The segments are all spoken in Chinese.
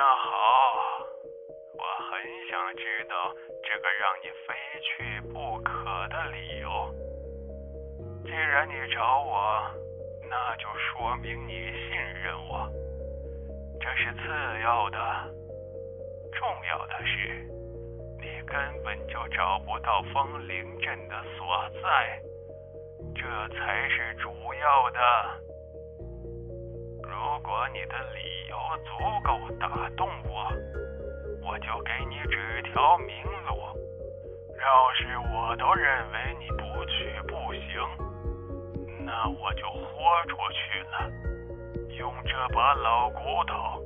那好，我很想知道这个让你非去不可的理由。既然你找我，那就说明你信任我，这是次要的。重要的是，你根本就找不到风铃镇的所在，这才是主要的。如果你的理由足够打动我，我就给你指条明路。要是我都认为你不去不行，那我就豁出去了，用这把老骨头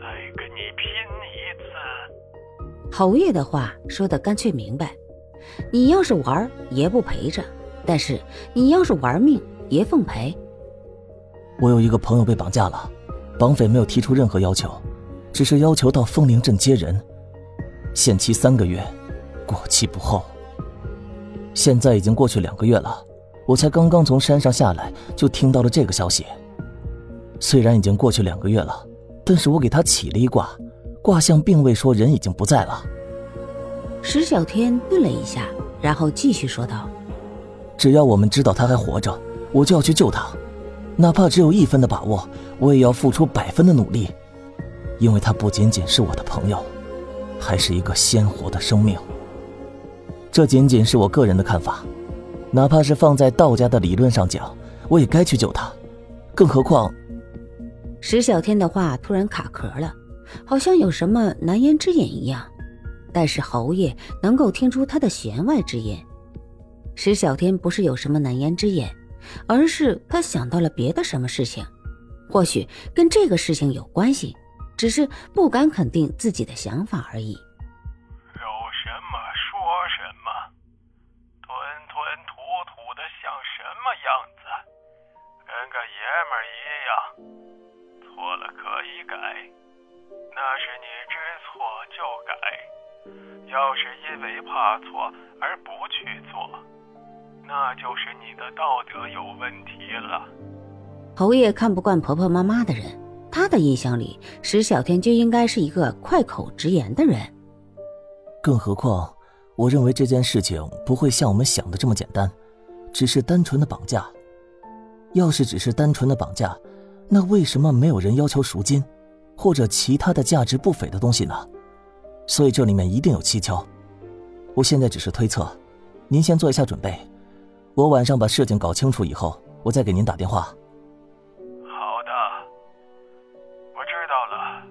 再跟你拼一次。侯爷的话说的干脆明白，你要是玩，爷不陪着；但是你要是玩命，爷奉陪。我有一个朋友被绑架了，绑匪没有提出任何要求，只是要求到风铃镇接人，限期三个月。过期不候。现在已经过去两个月了，我才刚刚从山上下来，就听到了这个消息。虽然已经过去两个月了，但是我给他起了一卦，卦象并未说人已经不在了。石小天顿了一下，然后继续说道：“只要我们知道他还活着，我就要去救他，哪怕只有一分的把握，我也要付出百分的努力，因为他不仅仅是我的朋友，还是一个鲜活的生命。”这仅仅是我个人的看法，哪怕是放在道家的理论上讲，我也该去救他。更何况，石小天的话突然卡壳了，好像有什么难言之隐一样。但是侯爷能够听出他的弦外之音。石小天不是有什么难言之隐，而是他想到了别的什么事情，或许跟这个事情有关系，只是不敢肯定自己的想法而已。有什么说什么，吞吞吐吐的像什么样子跟个爷们一样，错了可以改，那是你知错就改。要是因为怕错而不去做，那就是你的道德有问题了。侯爷看不惯婆婆妈妈的人，他的印象里，石小天就应该是一个快口直言的人。更何况，我认为这件事情不会像我们想的这么简单。只是单纯的绑架，要是只是单纯的绑架，那为什么没有人要求赎金，或者其他的价值不菲的东西呢？所以这里面一定有蹊跷。我现在只是推测，您先做一下准备，我晚上把事情搞清楚以后，我再给您打电话。好的，我知道了，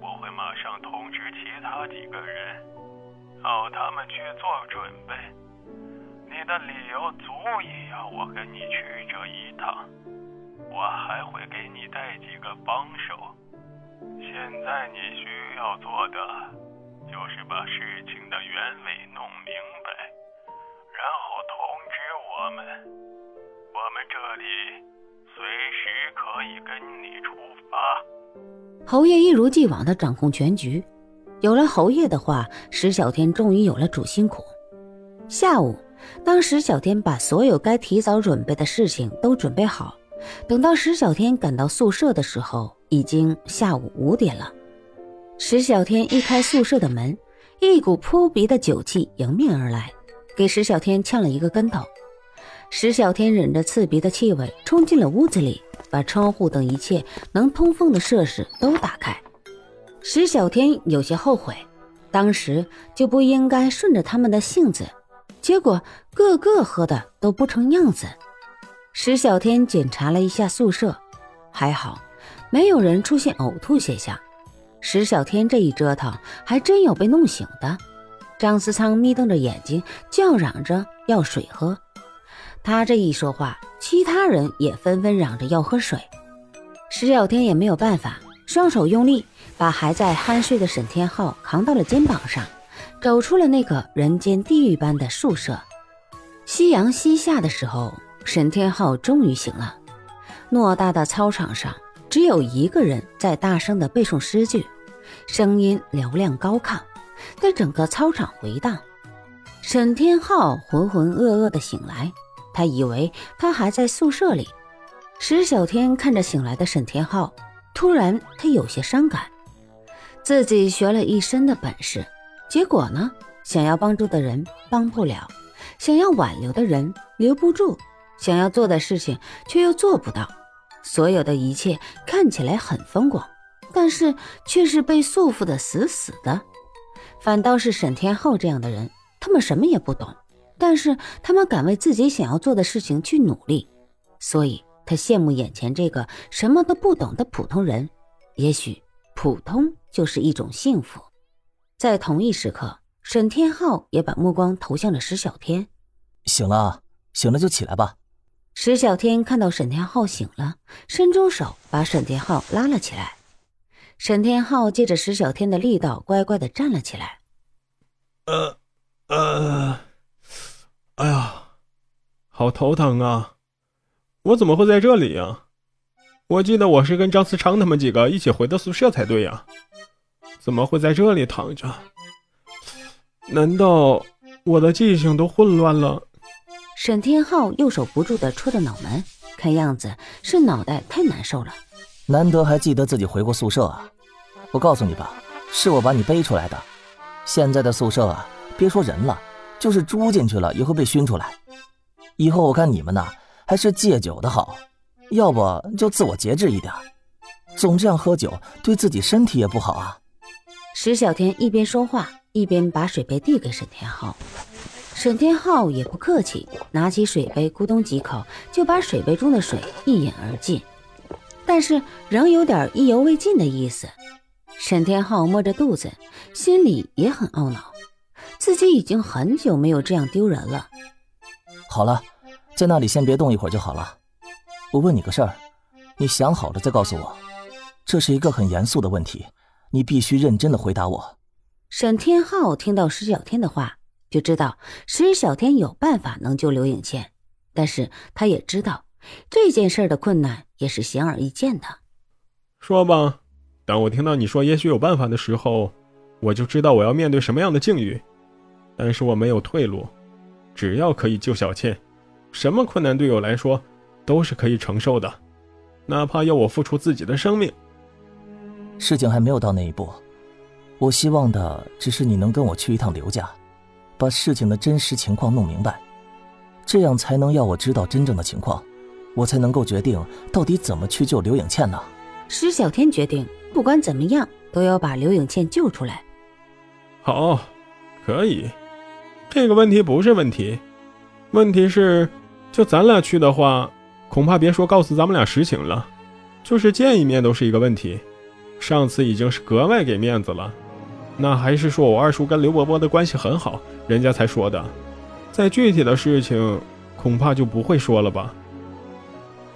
我会马上通知其他几个人，让他们去做准备。你的理由足以让我跟你去这一趟，我还会给你带几个帮手。现在你需要做的就是把事情的原委弄明白，然后我们，我们这里随时可以跟你出发。侯爷一如既往的掌控全局，有了侯爷的话，石小天终于有了主心骨。下午。当石小天把所有该提早准备的事情都准备好，等到石小天赶到宿舍的时候，已经下午五点了。石小天一开宿舍的门，一股扑鼻的酒气迎面而来，给石小天呛了一个跟头。石小天忍着刺鼻的气味，冲进了屋子里，把窗户等一切能通风的设施都打开。石小天有些后悔，当时就不应该顺着他们的性子。结果个个喝的都不成样子。石小天检查了一下宿舍，还好，没有人出现呕吐现象。石小天这一折腾，还真有被弄醒的。张思仓眯瞪着眼睛，叫嚷着要水喝。他这一说话，其他人也纷纷嚷着要喝水。石小天也没有办法，双手用力把还在酣睡的沈天浩扛到了肩膀上。走出了那个人间地狱般的宿舍。夕阳西下的时候，沈天浩终于醒了。偌大的操场上，只有一个人在大声的背诵诗句，声音嘹亮高亢，在整个操场回荡。沈天浩浑浑噩噩的醒来，他以为他还在宿舍里。石小天看着醒来的沈天浩，突然他有些伤感。自己学了一身的本事，结果呢，想要帮助的人帮不了，想要挽留的人留不住，想要做的事情却又做不到。所有的一切看起来很风光，但是却是被束缚的死死的。反倒是沈天浩这样的人，他们什么也不懂，但是他们敢为自己想要做的事情去努力，所以他羡慕眼前这个什么都不懂的普通人。也许普通就是一种幸福。在同一时刻，沈天浩也把目光投向了石小天。醒了，醒了就起来吧。石小天看到沈天浩醒了，伸出手把沈天浩拉了起来。沈天浩借着石小天的力道，乖乖的站了起来。呃，呃，哎呀，好头疼啊！我怎么会在这里呀？我记得我是跟张思昌他们几个一起回的宿舍才对呀，怎么会在这里躺着？难道我的记性都混乱了？沈天浩右手不住的戳着脑门，看样子是脑袋太难受了。难得还记得自己回过宿舍啊！我告诉你吧，是我把你背出来的。现在的宿舍啊，别说人了，就是猪进去了也会被熏出来。以后我看你们呐，还是戒酒的好，要不就自我节制一点。总这样喝酒，对自己身体也不好啊。石小天一边说话，一边把水杯递给沈天浩。沈天浩也不客气，拿起水杯，咕咚几口就把水杯中的水一饮而尽，但是仍有点意犹未尽的意思。沈天浩摸着肚子，心里也很懊恼，自己已经很久没有这样丢人了。好了，在那里先别动一会儿就好了。我问你个事儿，你想好了再告诉我。这是一个很严肃的问题，你必须认真的回答我。沈天浩听到石小天的话。就知道石小天有办法能救刘颖倩，但是他也知道这件事的困难也是显而易见的。说吧，当我听到你说也许有办法的时候，我就知道我要面对什么样的境遇。但是我没有退路，只要可以救小倩，什么困难对我来说都是可以承受的，哪怕要我付出自己的生命。事情还没有到那一步，我希望的只是你能跟我去一趟刘家。把事情的真实情况弄明白，这样才能要我知道真正的情况，我才能够决定到底怎么去救刘影倩呢？石小天决定，不管怎么样都要把刘影倩救出来。好，可以，这个问题不是问题，问题是，就咱俩去的话，恐怕别说告诉咱们俩实情了，就是见一面都是一个问题。上次已经是格外给面子了。那还是说我二叔跟刘伯伯的关系很好，人家才说的。再具体的事情，恐怕就不会说了吧。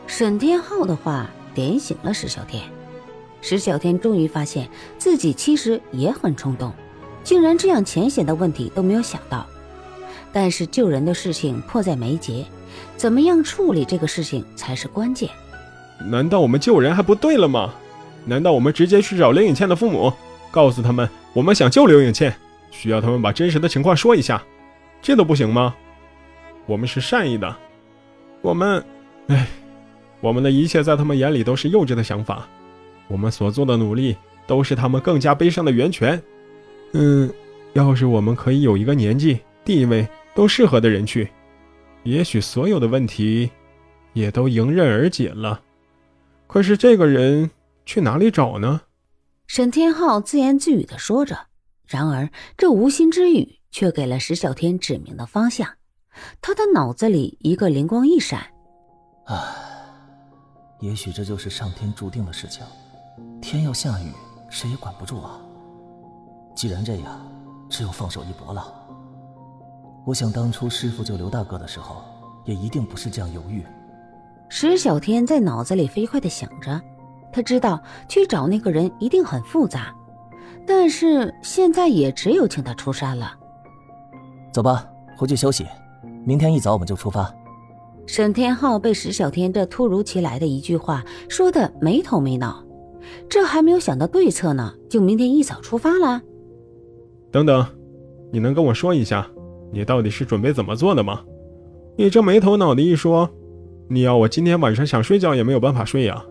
沈天浩的话点醒了石小天，石小天终于发现自己其实也很冲动，竟然这样浅显的问题都没有想到。但是救人的事情迫在眉睫，怎么样处理这个事情才是关键。难道我们救人还不对了吗？难道我们直接去找林颖倩的父母？告诉他们，我们想救刘颖倩，需要他们把真实的情况说一下，这都不行吗？我们是善意的，我们，哎，我们的一切在他们眼里都是幼稚的想法，我们所做的努力都是他们更加悲伤的源泉。嗯，要是我们可以有一个年纪、地位都适合的人去，也许所有的问题也都迎刃而解了。可是这个人去哪里找呢？沈天浩自言自语的说着，然而这无心之语却给了石小天指明的方向。他的脑子里一个灵光一闪，唉，也许这就是上天注定的事情。天要下雨，谁也管不住啊。既然这样，只有放手一搏了。我想当初师傅救刘大哥的时候，也一定不是这样犹豫。石小天在脑子里飞快的想着。他知道去找那个人一定很复杂，但是现在也只有请他出山了。走吧，回去休息，明天一早我们就出发。沈天浩被石小天这突如其来的一句话说的没头没脑，这还没有想到对策呢，就明天一早出发了？等等，你能跟我说一下，你到底是准备怎么做的吗？你这没头脑的一说，你要我今天晚上想睡觉也没有办法睡呀。